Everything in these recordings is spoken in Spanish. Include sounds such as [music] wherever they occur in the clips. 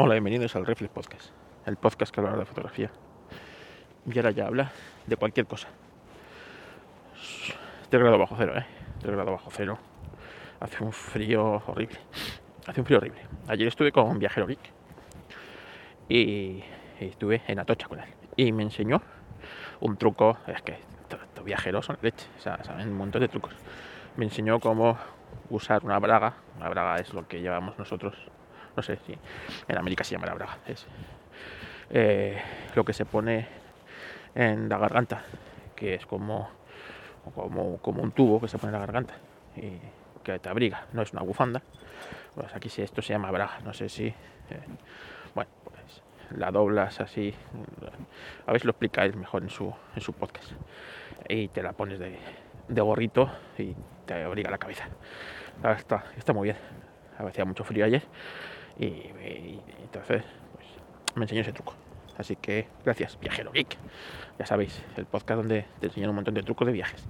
Hola, bienvenidos al Reflex Podcast, el podcast que habla de fotografía. Y ahora ya habla de cualquier cosa. 3 grados bajo cero, ¿eh? 3 grados bajo cero. Hace un frío horrible. Hace un frío horrible. Ayer estuve con un viajero geek y, estuve en Atocha con él. Y me enseñó un truco. Es que estos viajeros son leche, o sea, saben un montón de trucos. Me enseñó cómo usar una braga. Una braga es lo que llevamos nosotros no sé si en América se llama la braga, es eh, lo que se pone en la garganta, que es como, como, como, un tubo que se pone en la garganta y que te abriga, no es una bufanda. Pues aquí sí, esto se llama braga, no sé si. Eh, bueno, pues la doblas así. A ver si lo explicáis mejor en su, en su podcast. Y te la pones de, de gorrito y te abriga la cabeza. Está, está muy bien. Hacía mucho frío ayer y, entonces pues, me enseñó ese truco. Así que gracias, Viajero Geek. Ya sabéis, el podcast donde te enseñan un montón de trucos de viajes.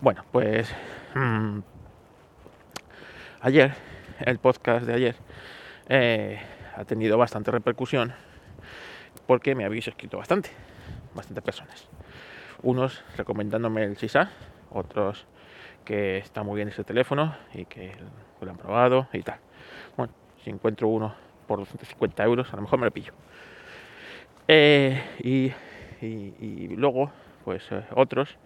Bueno, pues mm, ayer, el podcast de ayer, eh, ha tenido bastante repercusión porque me habéis escrito bastante, bastantes personas. Unos recomendándome el SISA, otros que está muy bien ese teléfono y que lo han probado y tal. Encuentro uno por 250 euros, a lo mejor me lo pillo. Eh, y, luego, pues eh, otros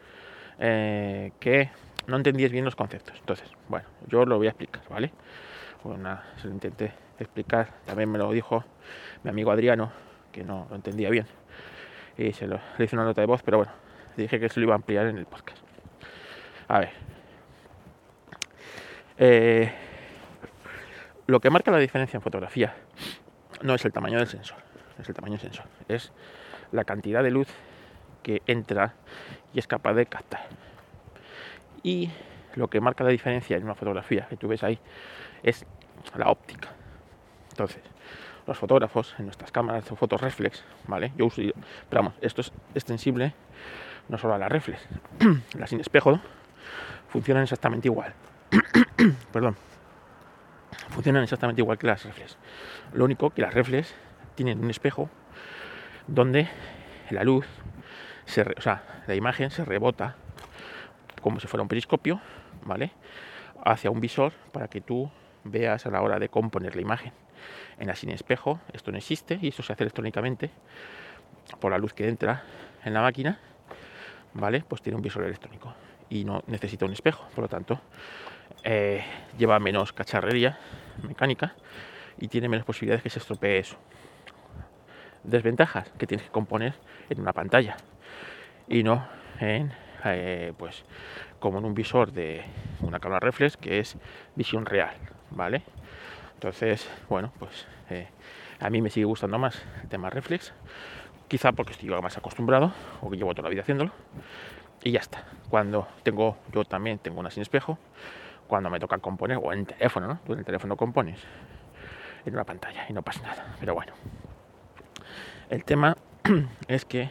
eh, que no entendíais bien los conceptos. Entonces, bueno, yo lo voy a explicar, ¿vale? Bueno, se lo intenté explicar, también me lo dijo mi amigo Adriano, que no lo entendía bien. Y se lo, hice una nota de voz, pero bueno, dije que se lo iba a ampliar en el podcast. A ver. Lo que marca la diferencia en fotografía no es el tamaño del sensor, es el tamaño del sensor, es la cantidad de luz que entra y es capaz de captar. Y lo que marca la diferencia en una fotografía que tú ves ahí es la óptica. Entonces, los fotógrafos en nuestras cámaras de fotos reflex, ¿vale? Yo uso, pero vamos, esto es extensible no solo a la reflex, [clears throat] la sin espejo funcionan exactamente igual. [clears throat] Perdón funcionan exactamente igual que las reflex. Lo único que las reflex tienen un espejo donde la luz, o sea, la imagen se rebota como si fuera un periscopio, ¿vale? Hacia un visor para que tú veas a la hora de componer la imagen. En la sin espejo esto no existe y eso se hace electrónicamente por la luz que entra en la máquina, ¿vale? Pues tiene un visor electrónico y no necesita un espejo, por lo tanto eh, lleva menos cacharrería mecánica y tiene menos posibilidades que se estropee eso. Desventajas que tienes que componer en una pantalla y no en eh, pues como en un visor de una cámara reflex que es visión real, ¿vale? Entonces, bueno, pues eh, a mí me sigue gustando más el tema reflex, quizá porque estoy más acostumbrado o que llevo toda la vida haciéndolo y ya está. Cuando tengo, yo también tengo una sin espejo, cuando me toca componer, o en el teléfono, ¿no? Tú en el teléfono compones en una pantalla y no pasa nada. Pero bueno, el tema [clears throat] es que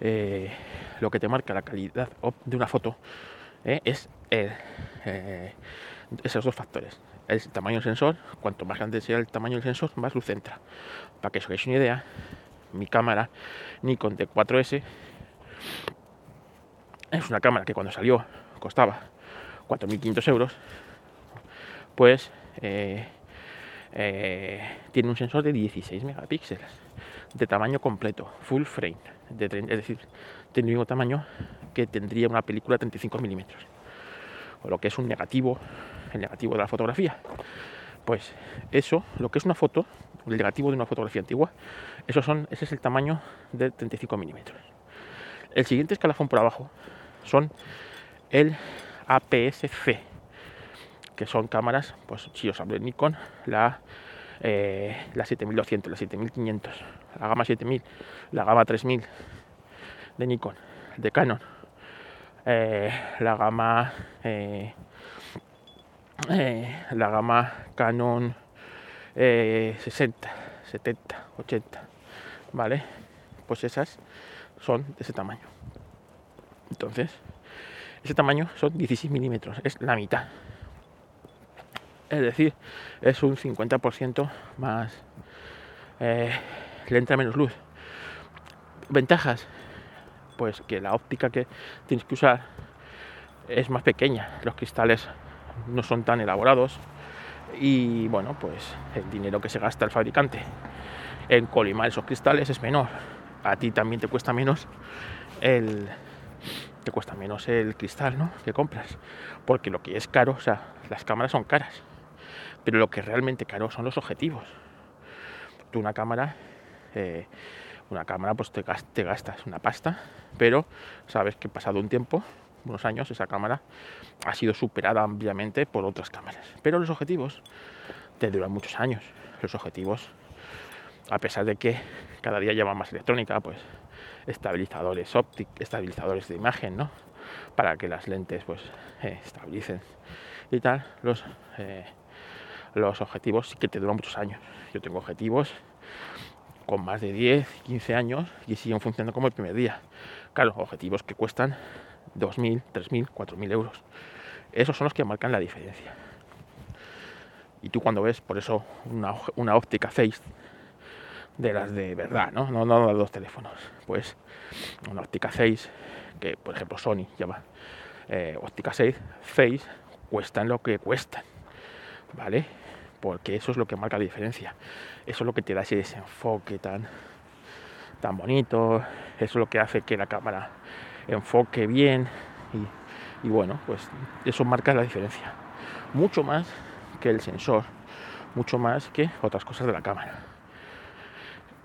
eh, lo que te marca la calidad de una foto eh, es eh, esos dos factores. El tamaño del sensor, cuanto más grande sea el tamaño del sensor, más luz entra. Para que os hagáis una idea, mi cámara Nikon D4S es una cámara que cuando salió costaba 4.500 euros, pues eh, eh, tiene un sensor de 16 megapíxeles de tamaño completo, full frame, de, es decir, del mismo tamaño que tendría una película de 35 milímetros, o lo que es un negativo, el negativo de la fotografía. Pues eso, lo que es una foto, el negativo de una fotografía antigua, eso son, ese es el tamaño de 35 milímetros. El siguiente escalafón por abajo son el APS-C, que son cámaras, pues si os hablo de Nikon, la, eh, la 7200, la 7500, la gama 7000, la gama 3000 de Nikon, de Canon, eh, la gama eh, la gama Canon 60, 70, 80, ¿vale? Pues esas son de ese tamaño. Entonces, ese tamaño son 16 milímetros, es la mitad. Es decir, es un 50% más, eh, le entra menos luz. Ventajas, pues que la óptica que tienes que usar es más pequeña, los cristales no son tan elaborados y bueno, pues el dinero que se gasta el fabricante en colimar esos cristales es menor. A ti también te cuesta menos el te cuesta menos el cristal, ¿no? Que compras, porque lo que es caro, o sea, las cámaras son caras, pero lo que es realmente caro son los objetivos. Tú una cámara eh, una cámara pues te, te gastas una pasta, pero sabes que pasado un tiempo unos años, esa cámara ha sido superada ampliamente por otras cámaras. Pero los objetivos te duran muchos años. Los objetivos, a pesar de que cada día llevan más electrónica, pues estabilizadores ópticos, estabilizadores de imagen, ¿no? Para que las lentes pues eh, estabilicen y tal, los, eh, los objetivos sí que te duran muchos años. Yo tengo objetivos con más de 10, 15 años y siguen funcionando como el primer día. Claro, objetivos que cuestan 2.000, 3.000, 4.000 euros. Esos son los que marcan la diferencia. Y tú cuando ves, por eso, una, óptica Face de las de verdad, ¿no? No, no, los teléfonos. Pues una óptica Face, que por ejemplo Sony llama eh, óptica 6, Face, cuestan lo que cuestan, ¿vale? Porque eso es lo que marca la diferencia. Eso es lo que te da ese desenfoque tan, tan bonito. Eso es lo que hace que la cámara enfoque bien y, bueno, pues eso marca la diferencia. Mucho más que el sensor, mucho más que otras cosas de la cámara.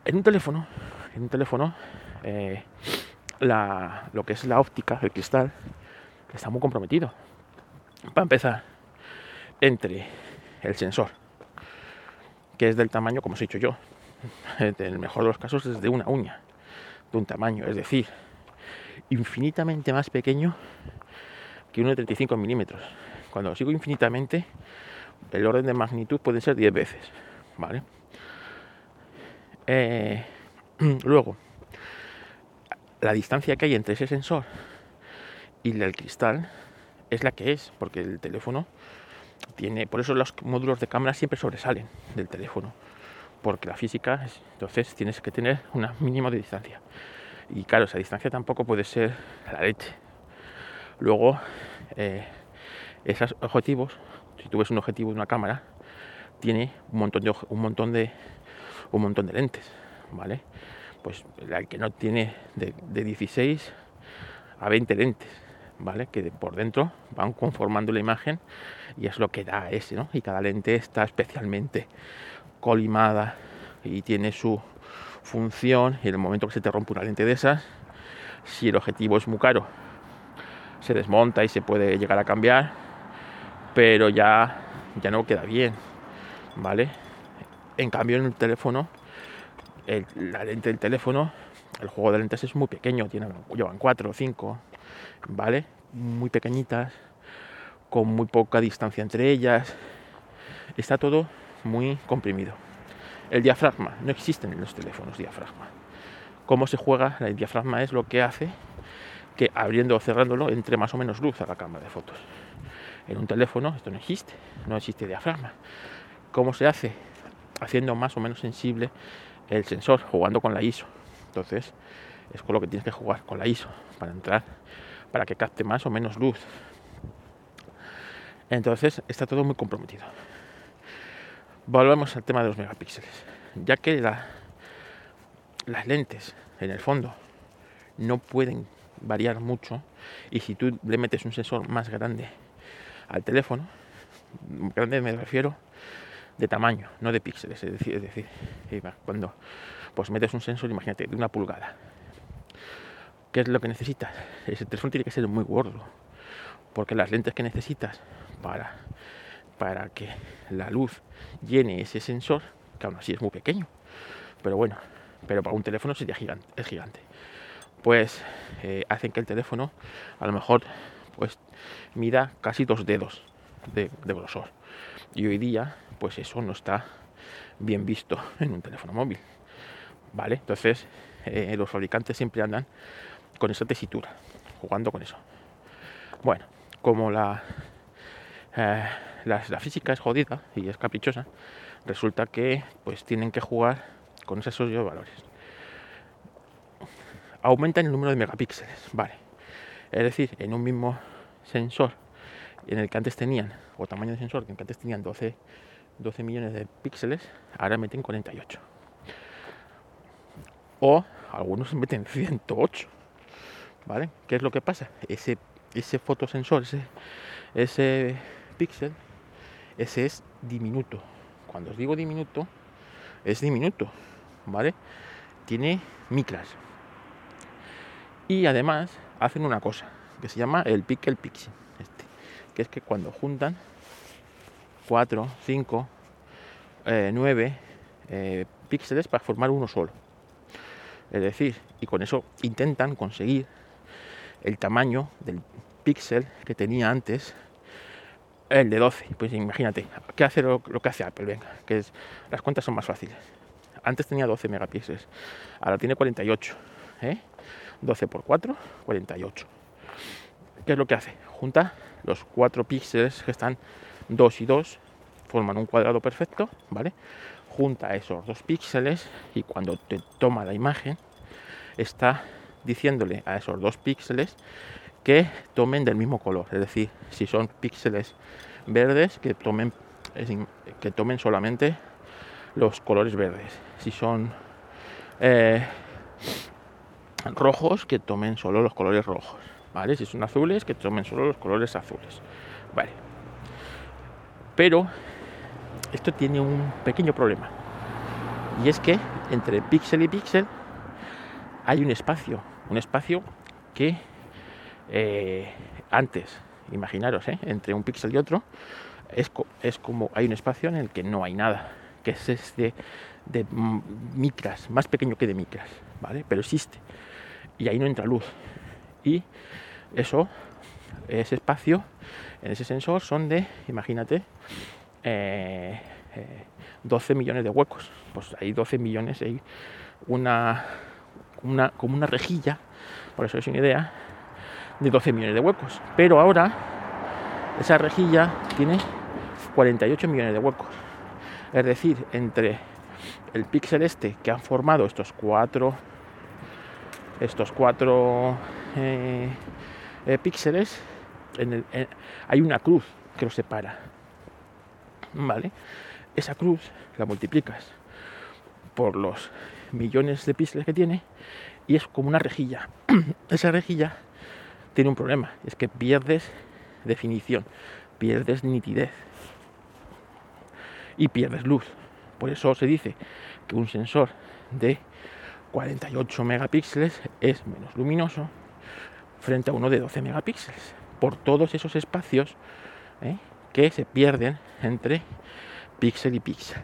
En un teléfono, en un teléfono, eh, lo que es la óptica, el cristal, está muy comprometido. Para empezar, entre el sensor, que es del tamaño, como os he dicho yo, [laughs] en el mejor de los casos es de una uña, de un tamaño, es decir, infinitamente más pequeño que uno de 35 milímetros. Cuando sigo infinitamente, el orden de magnitud puede ser 10 veces. ¿Vale? Eh, [clears throat] luego, la distancia que hay entre ese sensor y el cristal es la que es, porque el teléfono tiene, por eso los módulos de cámara siempre sobresalen del teléfono, porque la física, entonces tienes que tener un mínimo de distancia. Y claro, esa distancia tampoco puede ser la leche. Luego, eh, esos objetivos, si tú ves un objetivo de una cámara, tiene un montón de un montón de un montón de lentes, ¿vale? Pues el que no tiene de, 16 a 20 lentes, ¿vale? Que por dentro van conformando la imagen y es lo que da ese, ¿no? Y cada lente está especialmente colimada y tiene su, función y en el momento que se te rompe una lente de esas, si el objetivo es muy caro, se desmonta y se puede llegar a cambiar, pero ya, ya no queda bien, ¿vale? En cambio en el teléfono, la lente del teléfono, el juego de lentes es muy pequeño, tiene, llevan 4 o 5, ¿vale? Muy pequeñitas, con muy poca distancia entre ellas, está todo muy comprimido. El diafragma, no existe en los teléfonos diafragma. Cómo se juega, el diafragma es lo que hace que abriendo o cerrándolo entre más o menos luz a la cámara de fotos. En un teléfono esto no existe, no existe diafragma. ¿Cómo se hace? Haciendo más o menos sensible el sensor, jugando con la ISO. Entonces, es con lo que tienes que jugar, con la ISO, para entrar, para que capte más o menos luz. Entonces, está todo muy comprometido volvemos al tema de los megapíxeles. Ya que las lentes en el fondo no pueden variar mucho y si tú le metes un sensor más grande al teléfono, grande me refiero de tamaño, no de píxeles, es decir, es decir, cuando pues metes un sensor, imagínate, de una pulgada. ¿Qué es lo que necesitas? Ese teléfono tiene que ser muy gordo, porque las lentes que necesitas para para que la luz llene ese sensor, que aún así es muy pequeño, pero bueno, pero para un teléfono sería gigante, es gigante. Pues eh, hacen que el teléfono a lo mejor pues mida casi dos dedos de, grosor. Y hoy día, pues eso no está bien visto en un teléfono móvil. ¿Vale? Entonces, eh, los fabricantes siempre andan con esa tesitura, jugando con eso. Bueno, como la eh, la, física es jodida y es caprichosa, resulta que pues tienen que jugar con esos valores. Aumentan el número de megapíxeles, vale. Es decir, en un mismo sensor en el que antes tenían, o tamaño de sensor, que antes tenían 12, 12 millones de píxeles, ahora meten 48. O algunos meten [laughs] 108. ¿Vale? ¿Qué es lo que pasa? Ese, ese fotosensor, ese, ese píxel, ese es diminuto. Cuando os digo diminuto, es diminuto, ¿vale? Tiene micras. Y además hacen una cosa que se llama el pixel, este, que es que cuando juntan 4, 5, 9 píxeles para formar uno solo. Es decir, y con eso intentan conseguir el tamaño del píxel que tenía antes el de 12. Pues imagínate, ¿qué hace lo, que hace Apple? Venga, que es, las cuentas son más fáciles. Antes tenía 12 megapíxeles, ahora tiene 48. 12 ¿eh? por 4, 48. ¿Qué es lo que hace? Junta los 4 píxeles que están 2 y 2, forman un cuadrado perfecto, ¿vale? Junta esos dos píxeles y cuando te toma la imagen, está diciéndole a esos dos píxeles que tomen del mismo color, es decir, si son píxeles verdes, que tomen, que tomen solamente los colores verdes, si son eh, rojos, que tomen solo los colores rojos, Si son azules, que tomen solo los colores azules, ¿vale? Pero esto tiene un pequeño problema, y es que entre píxel y píxel hay un espacio, un espacio que eh, antes, imaginaros, ¿eh? entre un píxel y otro, es, es, como hay un espacio en el que no hay nada, que es este de micras, más pequeño que de micras, ¿vale? Pero existe. Y ahí no entra luz. Y eso, ese espacio, en ese sensor son de, imagínate, 12 eh, millones de huecos. Pues hay 12 millones, hay una, una, como una rejilla, por eso es una idea, de 12 millones de huecos. Pero ahora esa rejilla tiene 48 millones de huecos. Es decir, entre el píxel este que han formado estos cuatro estos cuatro eh, eh, píxeles hay una cruz que los separa vale esa cruz la multiplicas por los millones de píxeles que tiene y es como una rejilla [clears throat] esa rejilla tiene un problema, es que pierdes definición, pierdes nitidez y pierdes luz. Por eso se dice que un sensor de 48 megapíxeles es menos luminoso frente a uno de 12 megapíxeles, por todos esos espacios ¿eh? que se pierden entre píxel y píxel.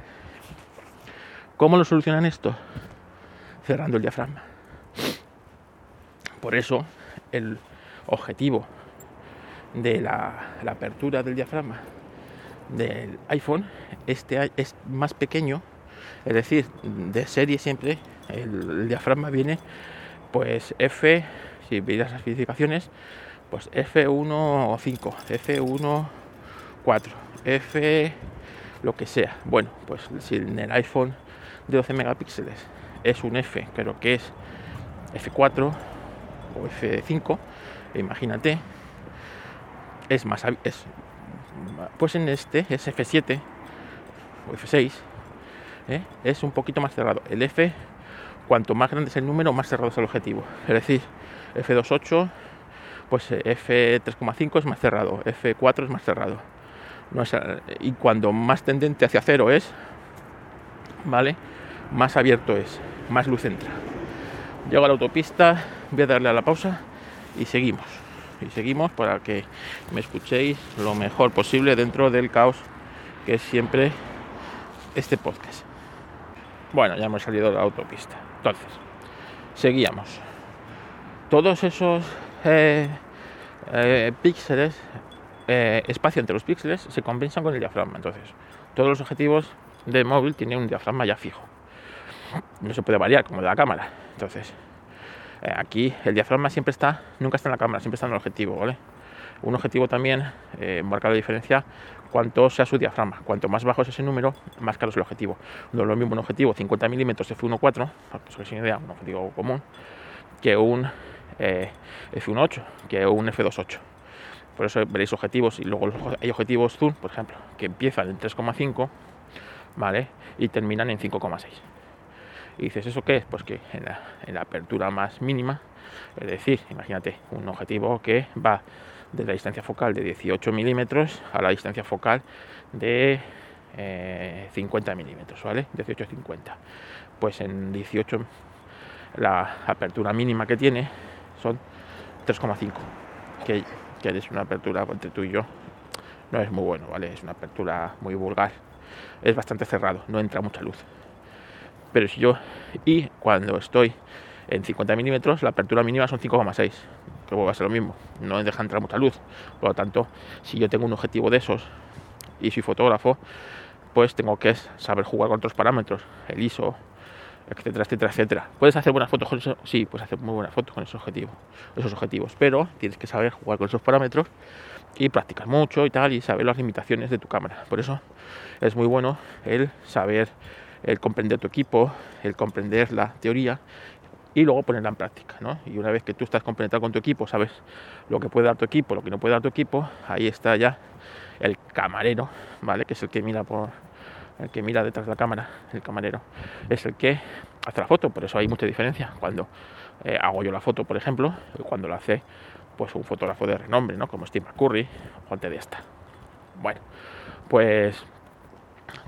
¿Cómo lo solucionan esto? Cerrando el diafragma. Por eso el objetivo de la, apertura del diafragma del iPhone, este es más pequeño, es decir, de serie siempre el, diafragma viene pues F, si veis las especificaciones, pues F1 5, F1 4, F lo que sea. Bueno, pues si en el iPhone de 12 megapíxeles es un F, pero que es F4 o F5, imagínate, es más, es, pues en este es F7 o F6, ¿eh? es un poquito más cerrado. El F, cuanto más grande es el número, más cerrado es el objetivo. Es decir, F28, pues F3,5 es más cerrado, F4 es más cerrado. No y cuando más tendente hacia cero es, ¿vale? Más abierto es, más luz entra. Llego a la autopista, voy a darle a la pausa y seguimos. Y seguimos para que me escuchéis lo mejor posible dentro del caos que es siempre este podcast. Bueno, ya hemos salido de la autopista. Entonces, seguíamos. Todos esos eh, eh, píxeles, eh, espacio entre los píxeles, se compensan con el diafragma. Entonces, todos los objetivos de móvil tienen un diafragma ya fijo. No se puede variar como de la cámara. Entonces, aquí el diafragma siempre está, nunca está en la cámara, siempre está en el objetivo. Un objetivo también marca la diferencia cuanto sea su diafragma. Cuanto más bajo es ese número, más caro es el objetivo. No es lo mismo un objetivo 50 milímetros f1.4, para que hagáis una idea, un objetivo común, que un eh, f1.8, que un f2.8. Por eso veréis objetivos y luego hay objetivos zoom, por ejemplo, que empiezan en 3,5, ¿vale? Y terminan en 5,6. Y dices, ¿eso qué es? Pues que en la, apertura más mínima, es decir, imagínate un objetivo que va de la distancia focal de 18 milímetros a la distancia focal de 50 eh, milímetros, ¿vale? 18-50. Pues en 18 la apertura mínima que tiene son 3,5, que, que es una apertura entre tú y yo, no es muy bueno, ¿vale? Es una apertura muy vulgar, es bastante cerrado, no entra mucha luz. Pero si yo, y cuando estoy en 50 milímetros, la apertura mínima son 5,6 que va a ser lo mismo, no deja entrar mucha luz. Por lo tanto, si yo tengo un objetivo de esos y soy fotógrafo, pues tengo que saber jugar con otros parámetros, el ISO, etcétera, etcétera, etcétera. ¿Puedes hacer buenas fotos con eso? Sí, puedes hacer muy buenas fotos con esos objetivos, esos objetivos, pero tienes que saber jugar con esos parámetros y practicar mucho y tal, y saber las limitaciones de tu cámara. Por eso es muy bueno el saber, el comprender tu equipo, el comprender la teoría y luego ponerla en práctica. ¿no? Y una vez que tú estás complementado con tu equipo, sabes lo que puede dar tu equipo, lo que no puede dar tu equipo, ahí está ya el camarero, ¿vale? Que es el que mira por el que mira detrás de la cámara, el camarero, es el que hace la foto, por eso hay mucha diferencia. Cuando eh, hago yo la foto, por ejemplo, cuando lo hace pues un fotógrafo de renombre, ¿no? Como Steve McCurry o de esta. Bueno, pues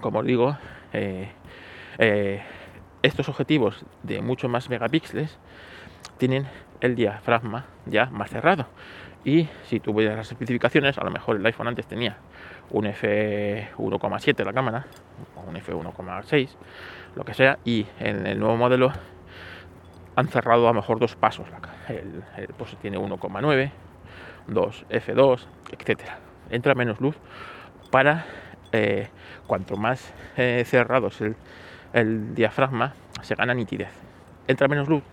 como os digo, eh, eh, estos objetivos de mucho más megapíxeles tienen el diafragma ya más cerrado. Y si tú ves las especificaciones, a lo mejor el iPhone antes tenía un f1,7 la cámara, o un f1,6, lo que sea, y en el nuevo modelo han cerrado a lo mejor dos pasos. El, el pues tiene 1,9, 2 f2, etcétera. Entra menos luz para eh, cuanto más eh, cerrado es el diafragma se gana nitidez. Entra menos luz,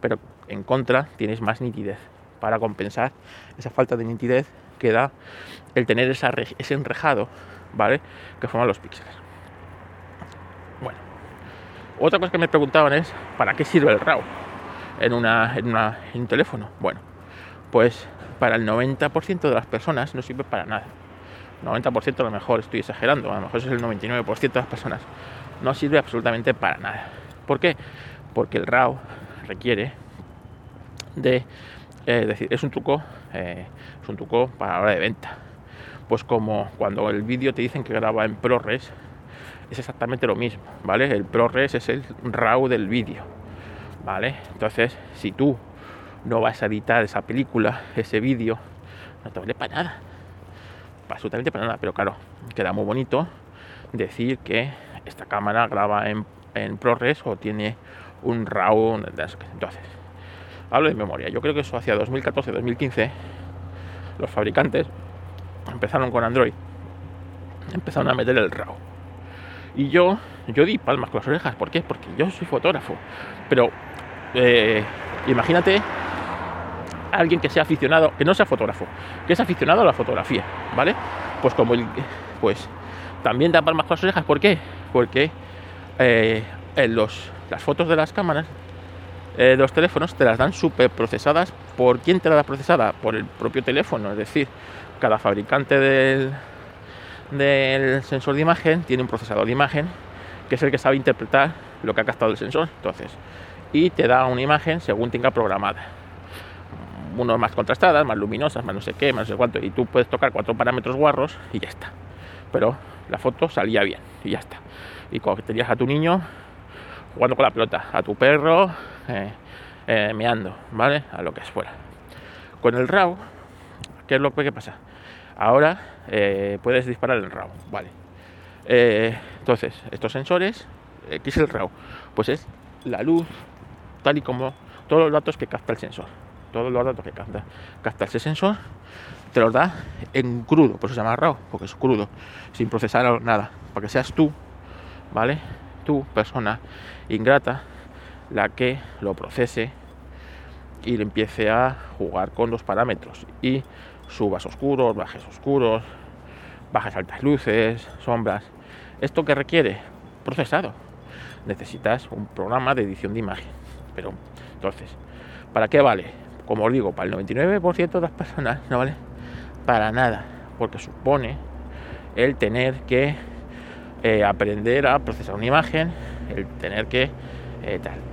pero en contra tienes más nitidez para compensar esa falta de nitidez que da el tener ese enrejado, ¿vale? Que forman los píxeles. Bueno, otra cosa que me preguntaban es, ¿para qué sirve el RAW en, una, en un teléfono? Bueno, pues para el 90% de las personas no sirve para nada. 90% a lo mejor estoy exagerando, a lo mejor es el 99% de las personas no sirve absolutamente para nada. ¿Por qué? Porque el RAW requiere de, eh, es decir, es un truco, eh, es un truco para la hora de venta. Pues como cuando el vídeo te dicen que graba en ProRes, es exactamente lo mismo, ¿vale? El ProRes es el RAW del vídeo, ¿vale? Entonces, si tú no vas a editar esa película, ese vídeo, no te vale para nada, absolutamente para nada, pero claro, queda muy bonito decir que esta cámara graba en, ProRes o tiene un RAW. Entonces, hablo de memoria. Yo creo que eso hacia 2014-2015 los fabricantes empezaron con Android, empezaron a meter el RAW. Y yo, yo di palmas con las orejas. ¿Por qué? Porque yo soy fotógrafo. Pero eh, imagínate alguien que sea aficionado, que no sea fotógrafo, que es aficionado a la fotografía, ¿vale? Pues como el, pues también da palmas con las orejas. ¿Por qué? porque eh, en los, las fotos de las cámaras eh, de los teléfonos te las dan súper procesadas. ¿Por quién te la da procesada? Por el propio teléfono. Es decir, cada fabricante del, del sensor de imagen tiene un procesador de imagen que es el que sabe interpretar lo que ha captado el sensor. Entonces, y te da una imagen según tenga programada. Unos más contrastadas, más luminosas, más no sé qué, más no sé cuánto. Y tú puedes tocar cuatro parámetros guarros y ya está. Pero la foto salía bien y ya está. Y cuando tenías a tu niño jugando con la pelota, a tu perro eh, eh, meando, ¿vale? A lo que es fuera. Con el RAW, ¿qué es lo que pasa? Ahora eh, puedes disparar el RAW, ¿vale? entonces, estos sensores, ¿qué es el RAW? Pues es la luz, tal y como todos los datos que capta el sensor. Todos los datos que capta, capta ese sensor te los da en crudo, por eso se llama RAW, porque es crudo, sin procesar nada, para que seas tú, ¿vale? Tú, persona ingrata, la que lo procese y le empiece a jugar con los parámetros y subas oscuros, bajes oscuros, bajas altas luces, sombras. ¿Esto que requiere? Procesado. Necesitas un programa de edición de imagen. Pero, entonces, ¿para qué vale? Como os digo, para el 99% de las personas no vale para nada, porque supone el tener que eh, aprender a procesar una imagen, el tener que eh, tal.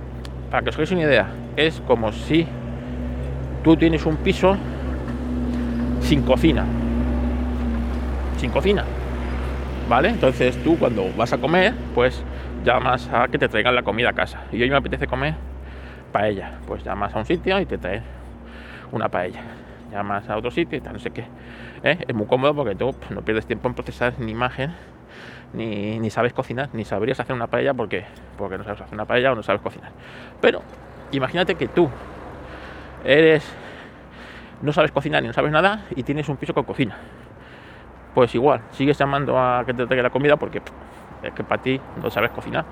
Para que os hagáis una idea, es como si tú tienes un piso sin cocina. Sin cocina. ¿Vale? Entonces tú cuando vas a comer, pues llamas a que te traigan la comida a casa. Y hoy me apetece comer paella. Pues llamas a un sitio y te traen una paella. Llamas a otro sitio y no sé qué. ¿Eh? Es muy cómodo porque tú no pierdes tiempo en procesar ni imagen, ni, ni, sabes cocinar, ni sabrías hacer una paella porque, porque no sabes hacer una paella o no sabes cocinar. Pero imagínate que tú eres no sabes cocinar ni no sabes nada y tienes un piso con cocina. Pues igual, sigues llamando a que te traiga la comida porque es que para ti no sabes cocinar.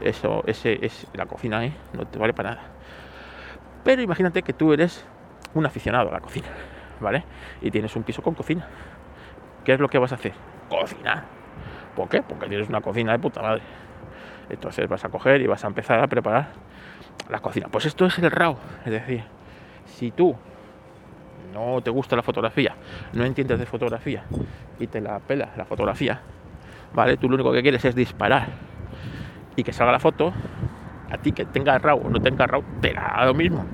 Eso, ese, es la cocina ahí, no te vale para nada. Pero imagínate que tú eres un aficionado a la cocina, ¿vale? Y tienes un piso con cocina. ¿Qué es lo que vas a hacer? Cocinar. ¿Por qué? Porque tienes una cocina de puta madre. Entonces vas a coger y vas a empezar a preparar la cocina. Pues esto es el RAW. Es decir, si tú no te gusta la fotografía, no entiendes de fotografía y te la pela la fotografía, ¿vale? Tú lo único que quieres es disparar y que salga la foto, a ti que tenga RAW o no tenga RAW, te da lo mismo,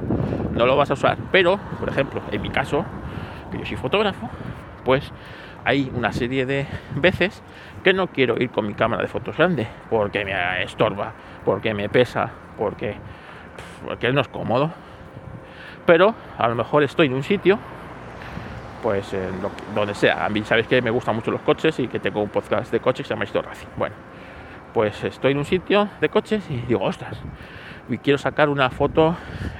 no lo vas a usar. Pero, por ejemplo, en mi caso, que yo soy fotógrafo, pues hay una serie de veces no quiero ir con mi cámara de fotos grande porque me estorba, porque me pesa, porque, porque no es cómodo pero a lo mejor estoy en un sitio, pues donde sea. A mí sabéis que me gustan mucho los coches y que tengo un podcast de coches que se llama. Bueno, pues estoy en un sitio de coches y digo, ostras, y quiero sacar una foto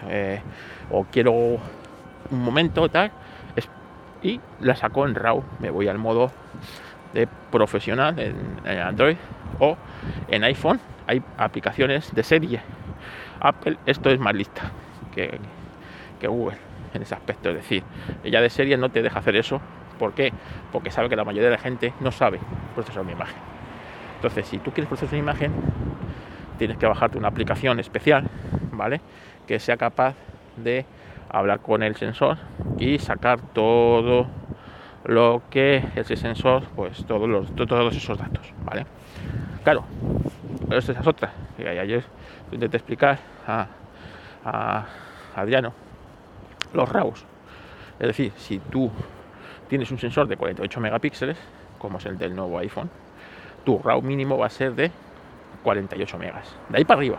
eh, o quiero un momento tal, y la saco en RAW. Me voy al modo de profesional en, Android o en iPhone. Hay aplicaciones de serie. Apple, esto es más lista que, que Google en ese aspecto. Es decir, ella de serie no te deja hacer eso. ¿Por qué? Porque sabe que la mayoría de la gente no sabe procesar una imagen. Entonces, si tú quieres procesar una imagen, tienes que bajarte una aplicación especial, ¿vale? Que sea capaz de hablar con el sensor y sacar todo lo que ese sensor, pues todos, los, todos esos datos, ¿vale? Claro, esta es otra. Que ayer intenté explicar a, a Adriano los RAWs. Es decir, si tú tienes un sensor de 48 megapíxeles, como es el del nuevo iPhone, tu RAW mínimo va a ser de 48 megas. De ahí para arriba.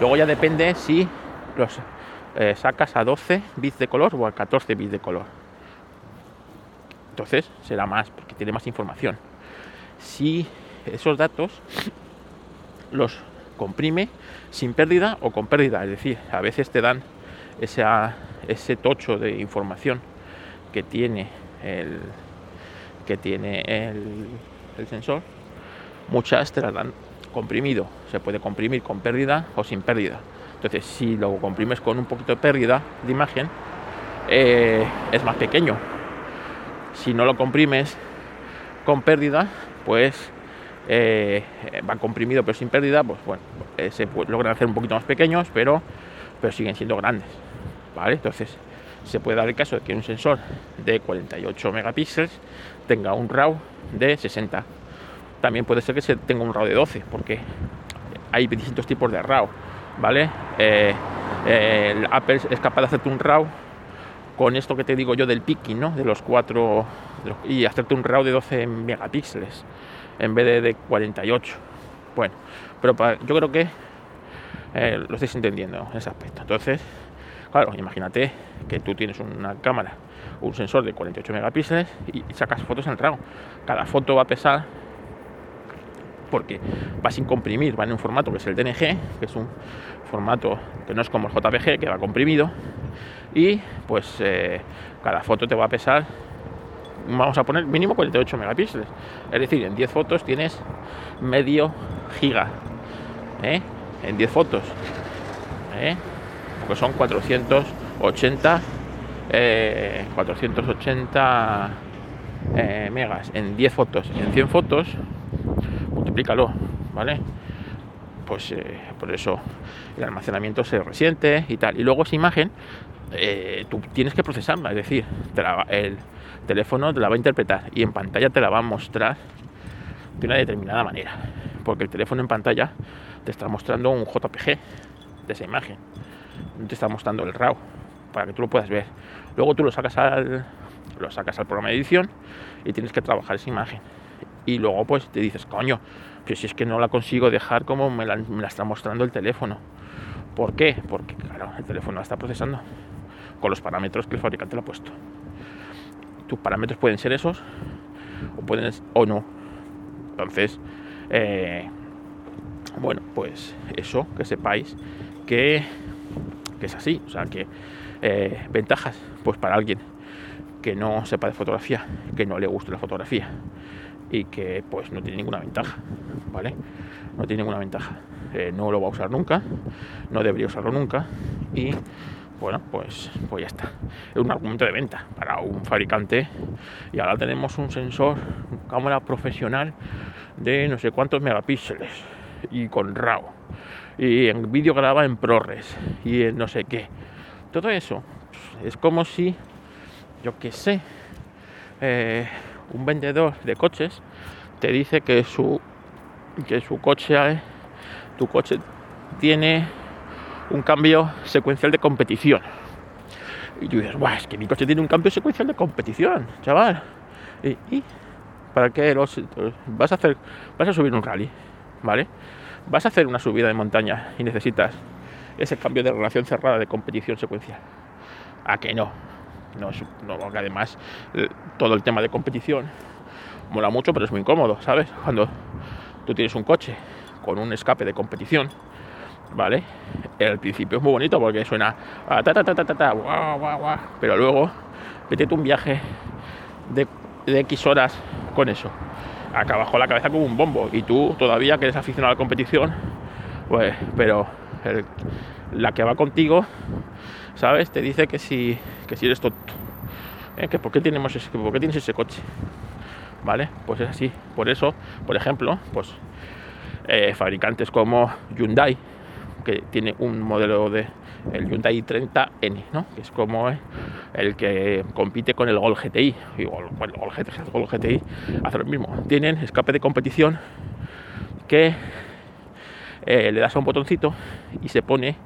Luego ya depende si los eh, sacas a 12 bits de color o a 14 bits de color. Entonces será más, porque tiene más información. Si esos datos los comprime sin pérdida o con pérdida, es decir, a veces te dan ese tocho de información que tiene el, que tiene el, sensor, muchas te las dan comprimido. Se puede comprimir con pérdida o sin pérdida. Entonces, si lo comprimes con un poquito de pérdida de imagen, eh, es más pequeño. Si no lo comprimes con pérdida, pues eh, va comprimido pero sin pérdida, pues bueno, eh, se logran hacer un poquito más pequeños, pero, pero siguen siendo grandes. Entonces, se puede dar el caso de que un sensor de 48 megapíxeles tenga un RAW de 60. También puede ser que se tenga un RAW de 12, porque hay distintos tipos de RAW, ¿vale? Eh, Apple es capaz de hacerte un RAW con esto que te digo yo del picking, ¿no? De los 4 y hacerte un RAW de 12 megapíxeles en vez de, de 48. Bueno, pero yo creo que eh, lo estáis entendiendo en ese aspecto. Entonces, Claro, imagínate que tú tienes una cámara, un sensor de 48 megapíxeles y sacas fotos en RAW. Cada foto va a pesar porque va sin comprimir, va en un formato que es el DNG, que es un formato que no es como el JPG, que va comprimido, y pues eh, cada foto te va a pesar, vamos a poner mínimo 48 megapíxeles, es decir, en 10 fotos tienes medio giga, ¿eh? en 10 fotos. ¿eh? porque son 480 480 eh, megas en 10 fotos en 100 fotos, multiplícalo, ¿vale? Pues eh, por eso el almacenamiento se resiente y tal. Y luego esa imagen eh, tú tienes que procesarla, es decir, el teléfono te la va a interpretar y en pantalla te la va a mostrar de una determinada manera, porque el teléfono en pantalla te está mostrando un JPG de esa imagen, te está mostrando el RAW para que tú lo puedas ver. Luego tú lo sacas al lo sacas al programa de edición y tienes que trabajar esa imagen. Y luego pues te dices, coño, que si es que no la consigo dejar como me la, me la está mostrando el teléfono. ¿Por qué? Porque claro, el teléfono la está procesando con los parámetros que el fabricante le ha puesto. Tus parámetros pueden ser esos o pueden o no. Entonces, eh, bueno, pues eso, que sepáis que, es así. O sea, que eh, ventajas, pues para alguien que no sepa de fotografía, que no le guste la fotografía y que pues no tiene ninguna ventaja, ¿vale? No tiene ninguna ventaja. Eh, no lo va a usar nunca, no debería usarlo nunca y bueno, pues, pues ya está. Es un argumento de venta para un fabricante. Y ahora tenemos un sensor, cámara profesional de no sé cuántos megapíxeles y con RAW. Y en vídeo graba en ProRes y en no sé qué. Todo eso es como si, yo qué sé, eh, un vendedor de coches te dice que su que su coche, tu coche tiene un cambio secuencial de competición. Y tú dices, es que mi coche tiene un cambio secuencial de competición, chaval. ¿Y, para qué vas a hacer? Vas a subir un rally, ¿vale? Vas a hacer una subida de montaña y necesitas ese cambio de relación cerrada de competición secuencial. ¿A que no? No, no además todo el tema de competición mola mucho, pero es muy incómodo, ¿sabes? Cuando tú tienes un coche con un escape de competición ¿vale? El principio es muy bonito porque suena ta, ta, ta, ta, ta, guau, guau, guau. pero luego vete un viaje de, de X horas con eso. Acá abajo la cabeza como un bombo y tú todavía que eres aficionado a la competición, pues, pero la que va contigo, ¿sabes? Te dice que si, que si eres tonto. ¿eh? Que por qué, tenemos por qué tienes ese coche. ¿Vale? Pues es así. Por eso, por ejemplo, pues eh, fabricantes como Hyundai, que tiene un modelo de el Hyundai 30N, ¿no? que es como el que compite con el Gol GTI. Y Gol GTI, Gol GTI hace lo mismo. Tienen escape de competición que eh, le das a un botoncito y se pone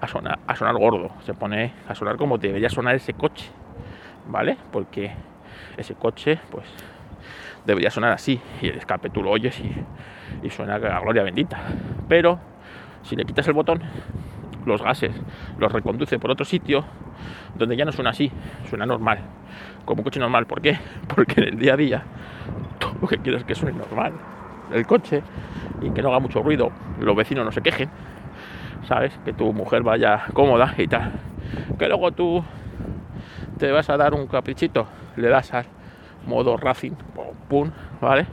a sonar, a sonar gordo, se pone a sonar como debería sonar ese coche, ¿vale? Porque ese coche, pues, debería sonar así y el escape tú lo oyes y, y suena a gloria bendita. Pero si le quitas el botón, los gases los reconduce por otro sitio donde ya no suena así, suena normal, como un coche normal. ¿Por qué? [laughs] Porque en el día a día todo lo que quieres es que suene normal el coche y que no haga mucho ruido, los vecinos no se quejen, ¿sabes? Que tu mujer vaya cómoda y tal. Que luego tú te vas a dar un caprichito, le das al modo racing, pum, ¿vale?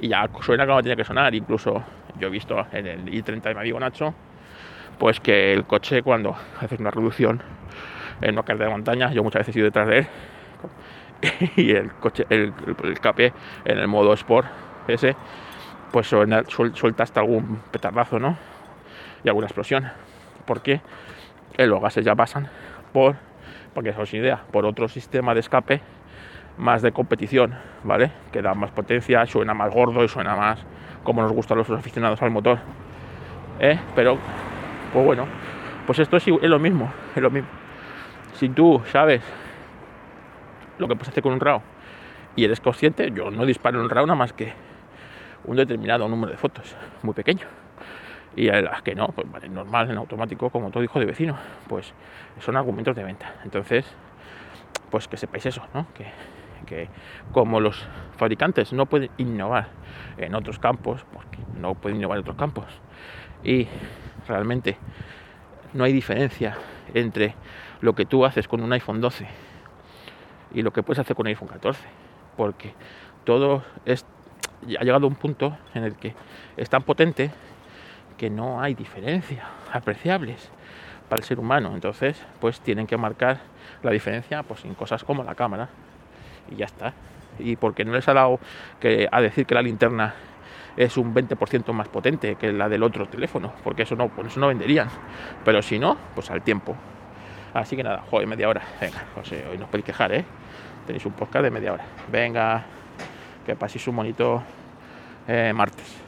Y ya suena como tiene que sonar, incluso yo he visto en el i30 de mi Nacho, pues que el coche cuando hace una reducción en una carrera de montaña, yo muchas veces he ido detrás de él, [laughs] y el coche, el, el, en el modo Sport ese, pues suelta hasta algún petardazo, ¿no? Y alguna explosión. Porque los gases ya pasan por, porque eso es idea, por otro sistema de escape más de competición, ¿vale? Que da más potencia, suena más gordo y suena más como nos gustan los aficionados al motor. ¿eh? Pero, pues bueno, pues esto es, lo mismo, es lo mismo. Si tú sabes lo que puedes hacer con un RAW y eres consciente, yo no disparo un RAW nada más que un determinado número de fotos, muy pequeño. Y a las que no, pues vale, normal, en automático, como todo hijo de vecino, pues son argumentos de venta. Entonces, pues que sepáis eso, ¿no? Que como los fabricantes no pueden innovar en otros campos, porque no pueden innovar en otros campos, y realmente no hay diferencia entre lo que tú haces con un iPhone 12 y lo que puedes hacer con un iPhone 14, porque todo es, ha llegado a un punto en el que es tan potente que no hay diferencia apreciables. para el ser humano. Entonces, pues tienen que marcar la diferencia pues, en cosas como la cámara. Y ya está. Y porque no les ha dado que, a decir que la linterna es un 20% más potente que la del otro teléfono, porque eso no, eso no venderían. Pero si no, pues al tiempo. Así que nada, joder, media hora. Venga, no sé, hoy no os podéis quejar, ¿eh? Tenéis un podcast de media hora. Venga, que paséis un bonito eh, martes.